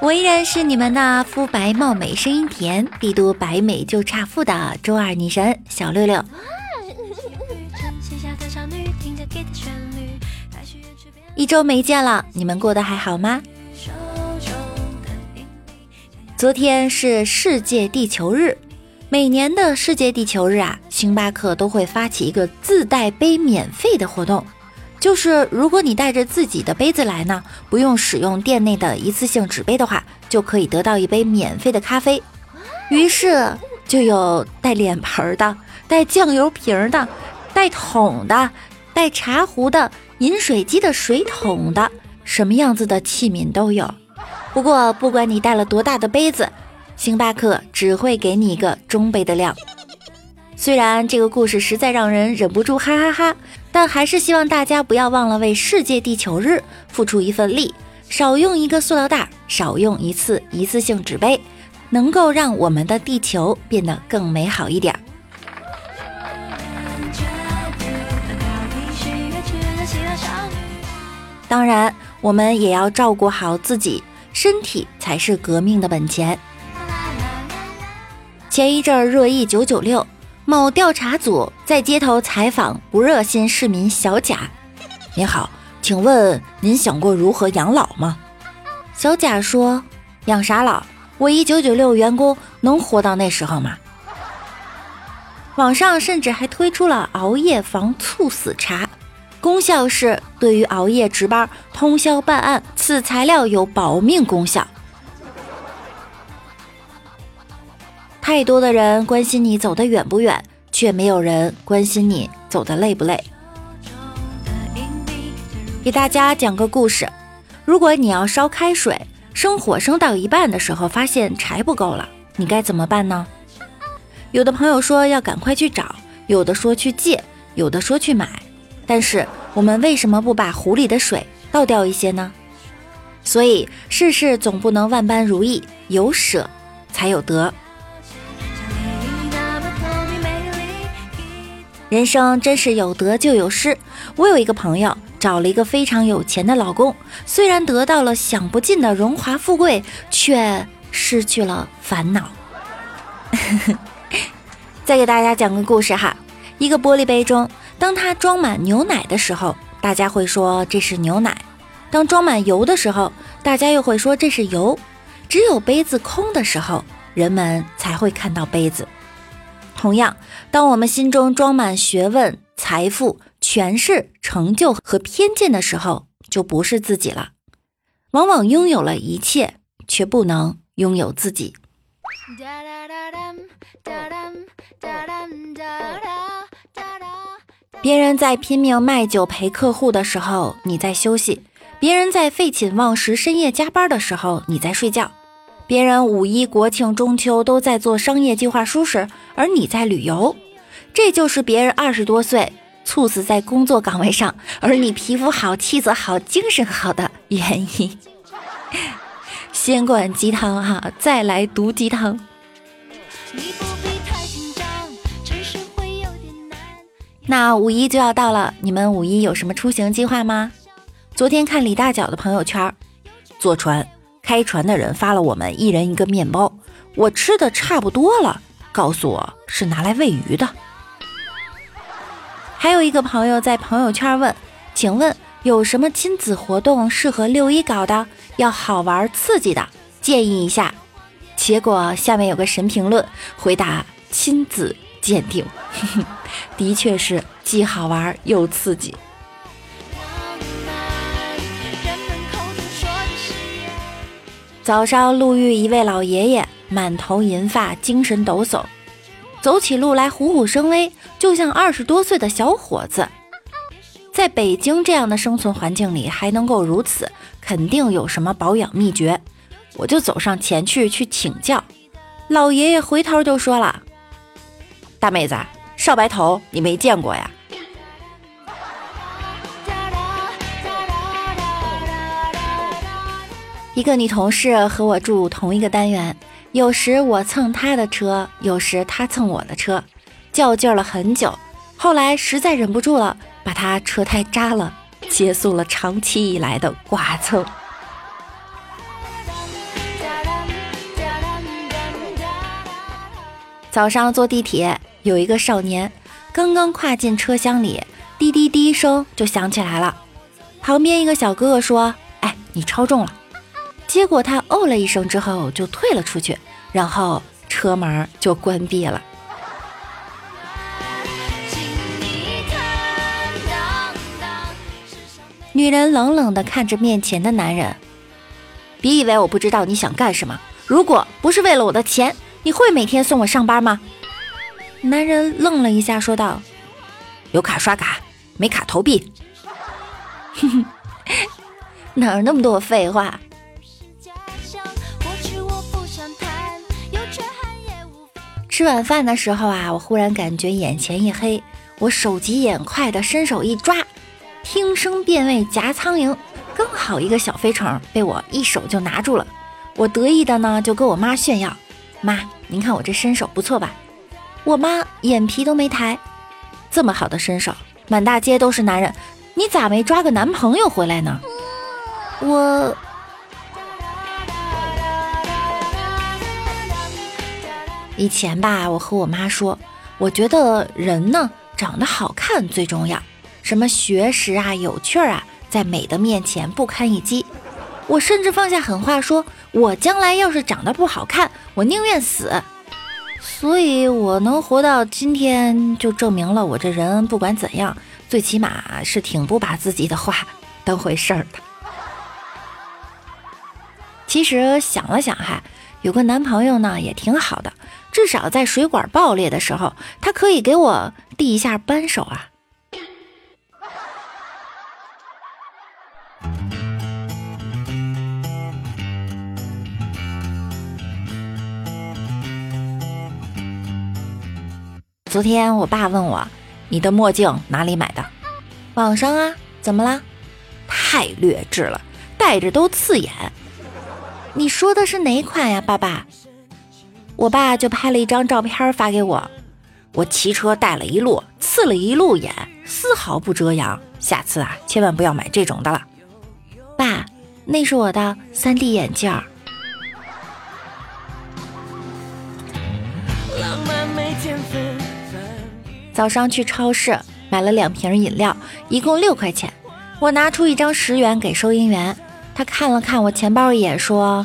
我依然是你们那肤白貌美、声音甜、帝都白美就差富的周二女神小六六。一周没见了，你们过得还好吗？昨天是世界地球日，每年的世界地球日啊，星巴克都会发起一个自带杯免费的活动。就是如果你带着自己的杯子来呢，不用使用店内的一次性纸杯的话，就可以得到一杯免费的咖啡。于是就有带脸盆的、带酱油瓶的、带桶的、带茶壶的、饮水机的水桶的，什么样子的器皿都有。不过不管你带了多大的杯子，星巴克只会给你一个中杯的量。虽然这个故事实在让人忍不住哈哈哈，但还是希望大家不要忘了为世界地球日付出一份力，少用一个塑料袋，少用一次一次性纸杯，能够让我们的地球变得更美好一点。当然，我们也要照顾好自己，身体才是革命的本钱。前一阵热议九九六。某调查组在街头采访不热心市民小贾：“您好，请问您想过如何养老吗？”小贾说：“养啥老？我一九九六员工能活到那时候吗？”网上甚至还推出了熬夜防猝死茶，功效是对于熬夜值班、通宵办案，此材料有保命功效。太多的人关心你走得远不远，却没有人关心你走得累不累。给大家讲个故事：如果你要烧开水，生火生到一半的时候发现柴不够了，你该怎么办呢？有的朋友说要赶快去找，有的说去借，有的说去买。但是我们为什么不把壶里的水倒掉一些呢？所以事事总不能万般如意，有舍才有得。人生真是有得就有失。我有一个朋友，找了一个非常有钱的老公，虽然得到了享不尽的荣华富贵，却失去了烦恼。再给大家讲个故事哈，一个玻璃杯中，当它装满牛奶的时候，大家会说这是牛奶；当装满油的时候，大家又会说这是油。只有杯子空的时候，人们才会看到杯子。同样，当我们心中装满学问、财富、权势、成就和偏见的时候，就不是自己了。往往拥有了一切，却不能拥有自己。别人在拼命卖酒陪客户的时候，你在休息；别人在废寝忘食、深夜加班的时候，你在睡觉。别人五一、国庆、中秋都在做商业计划书时，而你在旅游，这就是别人二十多岁猝死在工作岗位上，而你皮肤好、气色好、精神好的原因。先灌鸡汤哈，再来毒鸡汤。那五一就要到了，你们五一有什么出行计划吗？昨天看李大脚的朋友圈，坐船。开船的人发了我们一人一个面包，我吃的差不多了，告诉我是拿来喂鱼的。还有一个朋友在朋友圈问：“请问有什么亲子活动适合六一搞的？要好玩刺激的，建议一下。”结果下面有个神评论回答：“亲子鉴定，的确是既好玩又刺激。”早上路遇一位老爷爷，满头银发，精神抖擞，走起路来虎虎生威，就像二十多岁的小伙子。在北京这样的生存环境里还能够如此，肯定有什么保养秘诀。我就走上前去去请教。老爷爷回头就说了：“大妹子，少白头你没见过呀？”一个女同事和我住同一个单元，有时我蹭她的车，有时她蹭我的车，较劲了很久。后来实在忍不住了，把她车胎扎了，结束了长期以来的剐蹭。早上坐地铁，有一个少年刚刚跨进车厢里，滴滴滴声就响起来了。旁边一个小哥哥说：“哎，你超重了。”结果他哦了一声之后就退了出去，然后车门就关闭了。女人冷冷地看着面前的男人，别以为我不知道你想干什么。如果不是为了我的钱，你会每天送我上班吗？男人愣了一下，说道：“有卡刷卡，没卡投币。”哼哼，哪儿那么多废话？吃晚饭的时候啊，我忽然感觉眼前一黑，我手疾眼快的伸手一抓，听声辨位夹苍蝇，刚好一个小飞虫被我一手就拿住了。我得意的呢就跟我妈炫耀：“妈，您看我这身手不错吧？”我妈眼皮都没抬，这么好的身手，满大街都是男人，你咋没抓个男朋友回来呢？我。以前吧，我和我妈说，我觉得人呢长得好看最重要，什么学识啊、有趣儿啊，在美的面前不堪一击。我甚至放下狠话说，我将来要是长得不好看，我宁愿死。所以，我能活到今天，就证明了我这人不管怎样，最起码是挺不把自己的话当回事儿的。其实想了想哈，有个男朋友呢也挺好的。至少在水管爆裂的时候，他可以给我递一下扳手啊。昨天我爸问我：“你的墨镜哪里买的？”网上啊，怎么了？太劣质了，戴着都刺眼。你说的是哪款呀，爸爸？我爸就拍了一张照片发给我，我骑车戴了一路，刺了一路眼，丝毫不遮阳。下次啊，千万不要买这种的了。爸，那是我的 3D 眼镜。早上去超市买了两瓶饮料，一共六块钱。我拿出一张十元给收银员，他看了看我钱包一眼，说。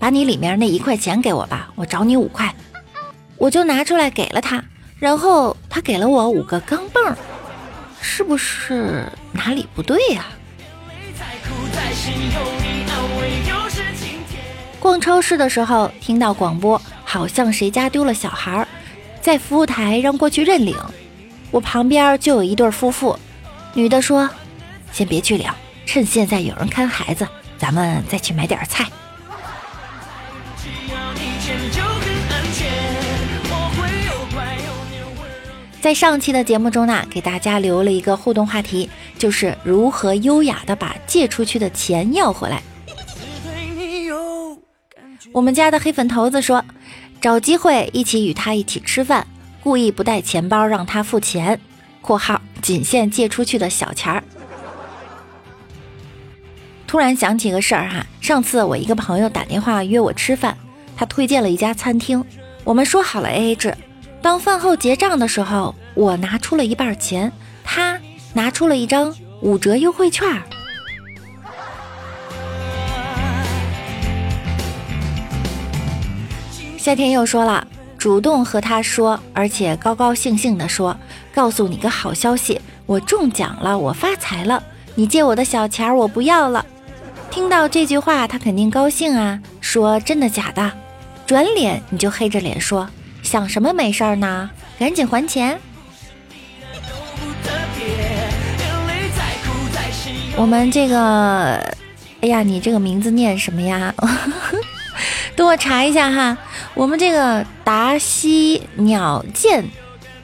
把你里面那一块钱给我吧，我找你五块，我就拿出来给了他，然后他给了我五个钢镚，是不是哪里不对呀？逛超市的时候听到广播，好像谁家丢了小孩，在服务台让过去认领，我旁边就有一对夫妇，女的说：“先别去领，趁现在有人看孩子，咱们再去买点菜。”在上期的节目中呢，给大家留了一个互动话题，就是如何优雅的把借出去的钱要回来。我们家的黑粉头子说，找机会一起与他一起吃饭，故意不带钱包让他付钱（括号仅限借出去的小钱儿）。突然想起个事儿哈，上次我一个朋友打电话约我吃饭，他推荐了一家餐厅，我们说好了 AA 制。当饭后结账的时候，我拿出了一半钱，他拿出了一张五折优惠券。夏天又说了，主动和他说，而且高高兴兴的说：“告诉你个好消息，我中奖了，我发财了，你借我的小钱儿我不要了。”听到这句话，他肯定高兴啊，说：“真的假的？”转脸你就黑着脸说。想什么没事儿呢？赶紧还钱！我们这个，哎呀，你这个名字念什么呀？等我查一下哈。我们这个达西鸟剑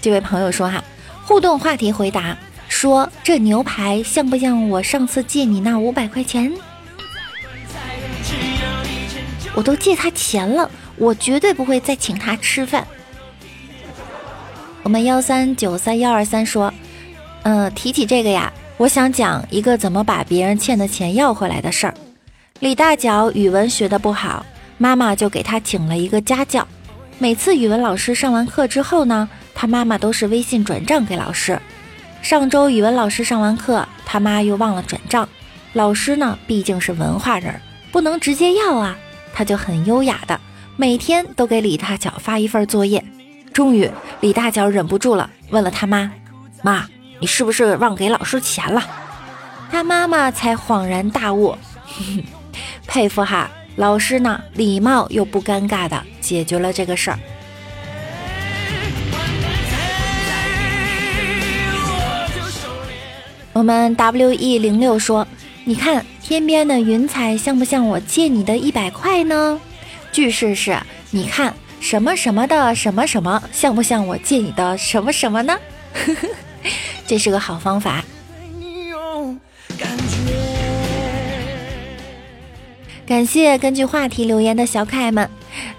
这位朋友说哈，互动话题回答说这牛排像不像我上次借你那五百块钱？我都借他钱了，我绝对不会再请他吃饭。我们幺三九三幺二三说，嗯，提起这个呀，我想讲一个怎么把别人欠的钱要回来的事儿。李大脚语文学的不好，妈妈就给他请了一个家教。每次语文老师上完课之后呢，他妈妈都是微信转账给老师。上周语文老师上完课，他妈又忘了转账。老师呢，毕竟是文化人，不能直接要啊。他就很优雅的每天都给李大脚发一份作业。终于，李大脚忍不住了，问了他妈：“妈，你是不是忘给老师钱了？”他妈妈才恍然大悟，佩服哈！老师呢，礼貌又不尴尬的解决了这个事儿。我们 W E 零六说：“你看。”天边的云彩像不像我借你的一百块呢？句式是：你看什么什么的什么什么像不像我借你的什么什么呢？这是个好方法。感谢根据话题留言的小可爱们。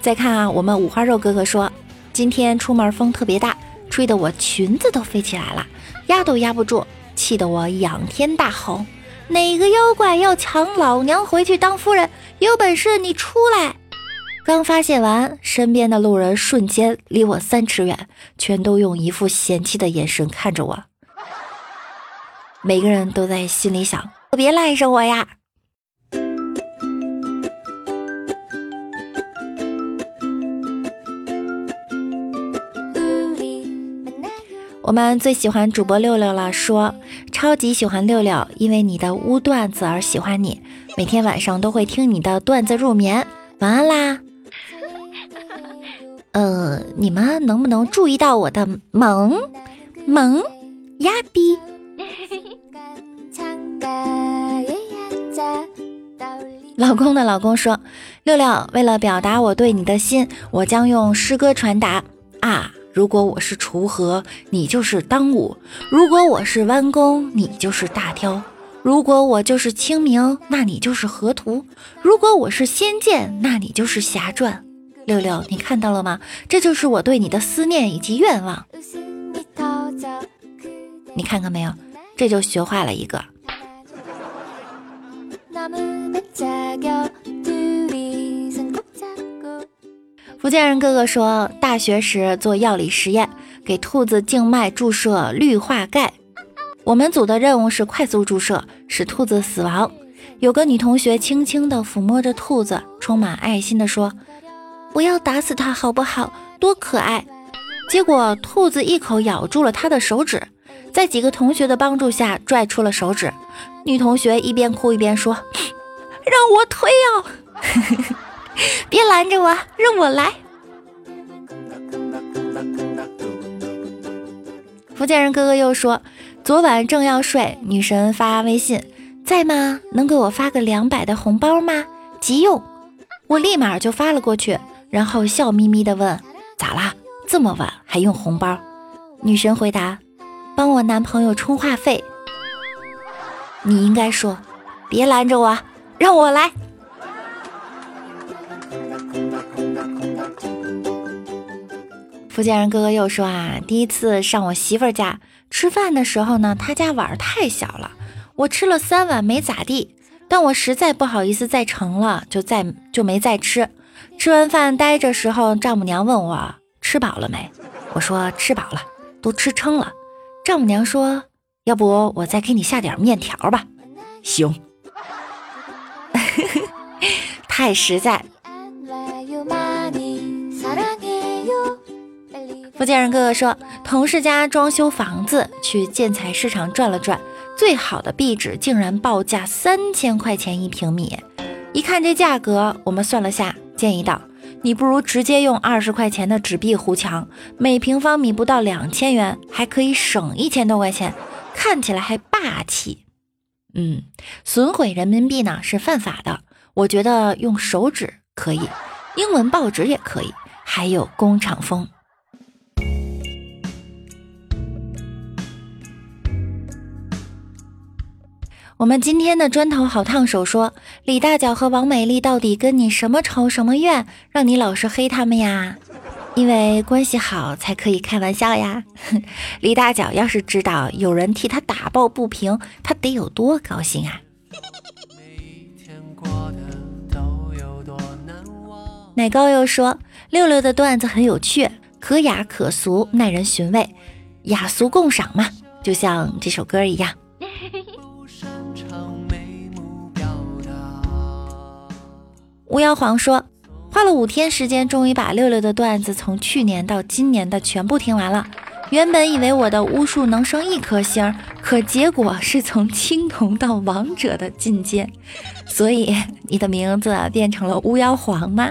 再看啊，我们五花肉哥哥说，今天出门风特别大，吹得我裙子都飞起来了，压都压不住，气得我仰天大吼。哪个妖怪要抢老娘回去当夫人？有本事你出来！刚发泄完，身边的路人瞬间离我三尺远，全都用一副嫌弃的眼神看着我。每个人都在心里想：别赖着我呀！我们最喜欢主播六六了，说超级喜欢六六，因为你的污段子而喜欢你，每天晚上都会听你的段子入眠，晚安啦。呃，你们能不能注意到我的萌萌呀比？老公的老公说，六六为了表达我对你的心，我将用诗歌传达啊。如果我是锄禾，你就是当午；如果我是弯弓，你就是大雕；如果我就是清明，那你就是河图；如果我是仙剑，那你就是侠传。六六，你看到了吗？这就是我对你的思念以及愿望。你看看没有？这就学坏了一个。福建人哥哥说，大学时做药理实验，给兔子静脉注射氯化钙。我们组的任务是快速注射，使兔子死亡。有个女同学轻轻地抚摸着兔子，充满爱心地说：“不要打死它，好不好？多可爱！”结果兔子一口咬住了他的手指，在几个同学的帮助下拽出了手指。女同学一边哭一边说：“让我推哦！” 别拦着我，让我来。福建人哥哥又说，昨晚正要睡，女神发微信，在吗？能给我发个两百的红包吗？急用。我立马就发了过去，然后笑眯眯的问，咋啦？这么晚还用红包？女神回答，帮我男朋友充话费。你应该说，别拦着我，让我来。福建人哥哥又说啊，第一次上我媳妇儿家吃饭的时候呢，他家碗太小了，我吃了三碗没咋地，但我实在不好意思再盛了，就再就没再吃。吃完饭待着时候，丈母娘问我吃饱了没，我说吃饱了，都吃撑了。丈母娘说，要不我再给你下点面条吧？行，太实在。福建人哥哥说，同事家装修房子，去建材市场转了转，最好的壁纸竟然报价三千块钱一平米。一看这价格，我们算了下，建议道：“你不如直接用二十块钱的纸币糊墙，每平方米不到两千元，还可以省一千多块钱，看起来还霸气。”嗯，损毁人民币呢是犯法的，我觉得用手指可以。英文报纸也可以，还有工厂风。我们今天的砖头好烫手说，李大脚和王美丽到底跟你什么仇什么怨，让你老是黑他们呀？因为关系好才可以开玩笑呀。李大脚要是知道有人替他打抱不平，他得有多高兴啊！奶糕又说，六六的段子很有趣，可雅可俗，耐人寻味，雅俗共赏嘛，就像这首歌一样。巫妖皇说，花了五天时间，终于把六六的段子从去年到今年的全部听完了。原本以为我的巫术能升一颗星，可结果是从青铜到王者的进阶。所以你的名字变成了巫妖皇吗？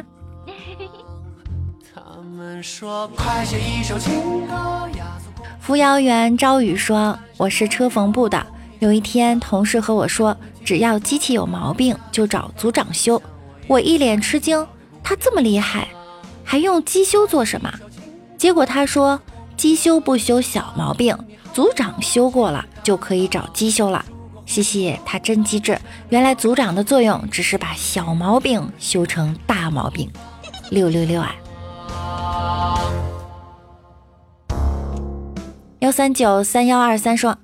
扶摇员朝雨说：“我是车缝部的。有一天，同事和我说，只要机器有毛病，就找组长修。”我一脸吃惊，他这么厉害，还用机修做什么？结果他说机修不修小毛病，组长修过了就可以找机修了。嘻嘻，他真机智，原来组长的作用只是把小毛病修成大毛病。六六六啊！幺三九三幺二三说。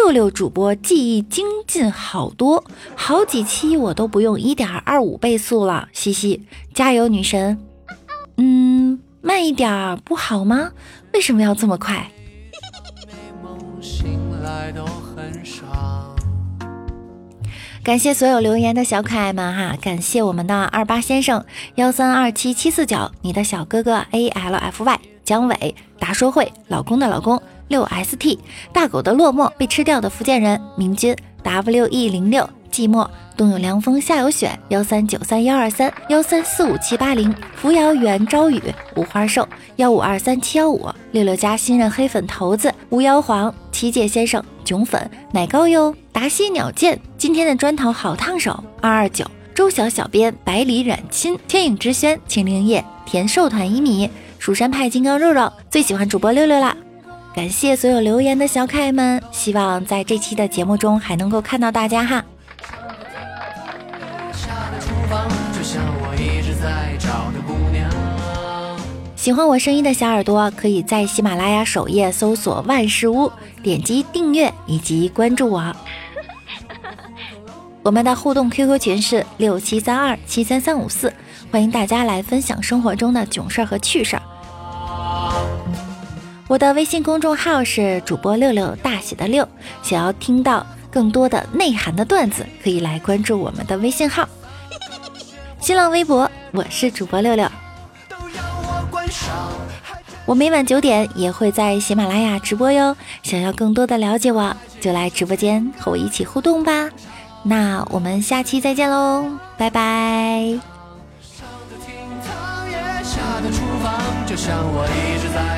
六六主播记忆精进好多，好几期我都不用一点二五倍速了，嘻嘻，加油女神！嗯，慢一点不好吗？为什么要这么快？感谢所有留言的小可爱们哈，感谢我们的二八先生幺三二七七四九，你的小哥哥 A L F Y 姜伟达说会老公的老公。六 st 大狗的落寞被吃掉的福建人明君 w e 零六寂寞冬有凉风夏有雪幺三九三幺二三幺三四五七八零扶摇园朝雨五花兽幺五二三七幺五六六加新任黑粉头子巫妖皇七界先生囧粉奶糕哟达西鸟剑今天的砖头好烫手二二九周小小编百里染亲天影之轩青灵叶甜寿团一米蜀山派金刚肉肉最喜欢主播六六啦。感谢所有留言的小可爱们，希望在这期的节目中还能够看到大家哈。喜欢我声音的小耳朵，可以在喜马拉雅首页搜索“万事屋”，点击订阅以及关注我。我们的互动 QQ 群是六七三二七三三五四，欢迎大家来分享生活中的囧事儿和趣事儿。我的微信公众号是主播六六大写的六，想要听到更多的内涵的段子，可以来关注我们的微信号。新浪微博我是主播六六，我每晚九点也会在喜马拉雅直播哟。想要更多的了解我，就来直播间和我一起互动吧。那我们下期再见喽，拜拜。有没